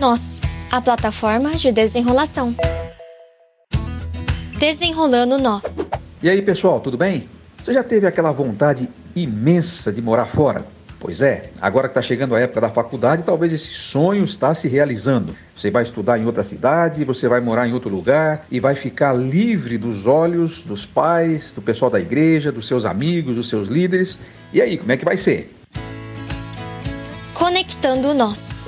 Nós, a plataforma de desenrolação. Desenrolando nó. E aí, pessoal, tudo bem? Você já teve aquela vontade imensa de morar fora? Pois é, agora que está chegando a época da faculdade, talvez esse sonho está se realizando. Você vai estudar em outra cidade, você vai morar em outro lugar e vai ficar livre dos olhos dos pais, do pessoal da igreja, dos seus amigos, dos seus líderes. E aí, como é que vai ser? Conectando nós.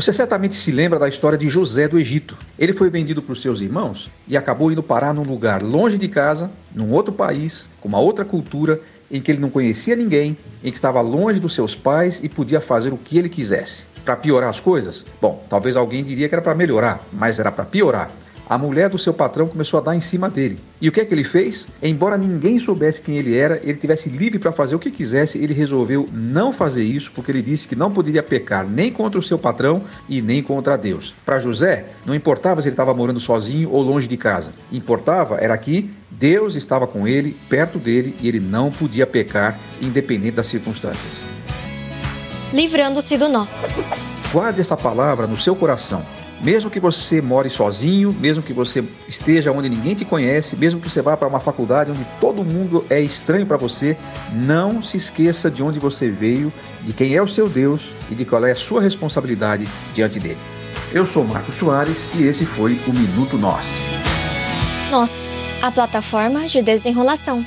Você certamente se lembra da história de José do Egito. Ele foi vendido para os seus irmãos e acabou indo parar num lugar longe de casa, num outro país, com uma outra cultura em que ele não conhecia ninguém, em que estava longe dos seus pais e podia fazer o que ele quisesse. Para piorar as coisas? Bom, talvez alguém diria que era para melhorar, mas era para piorar. A mulher do seu patrão começou a dar em cima dele. E o que é que ele fez? Embora ninguém soubesse quem ele era, ele tivesse livre para fazer o que quisesse, ele resolveu não fazer isso porque ele disse que não poderia pecar nem contra o seu patrão e nem contra Deus. Para José, não importava se ele estava morando sozinho ou longe de casa. Importava era que Deus estava com ele, perto dele, e ele não podia pecar, independente das circunstâncias. Livrando-se do nó. Guarde essa palavra no seu coração. Mesmo que você more sozinho, mesmo que você esteja onde ninguém te conhece, mesmo que você vá para uma faculdade onde todo mundo é estranho para você, não se esqueça de onde você veio, de quem é o seu Deus e de qual é a sua responsabilidade diante dele. Eu sou Marcos Soares e esse foi o Minuto Nós. Nós, a plataforma de desenrolação.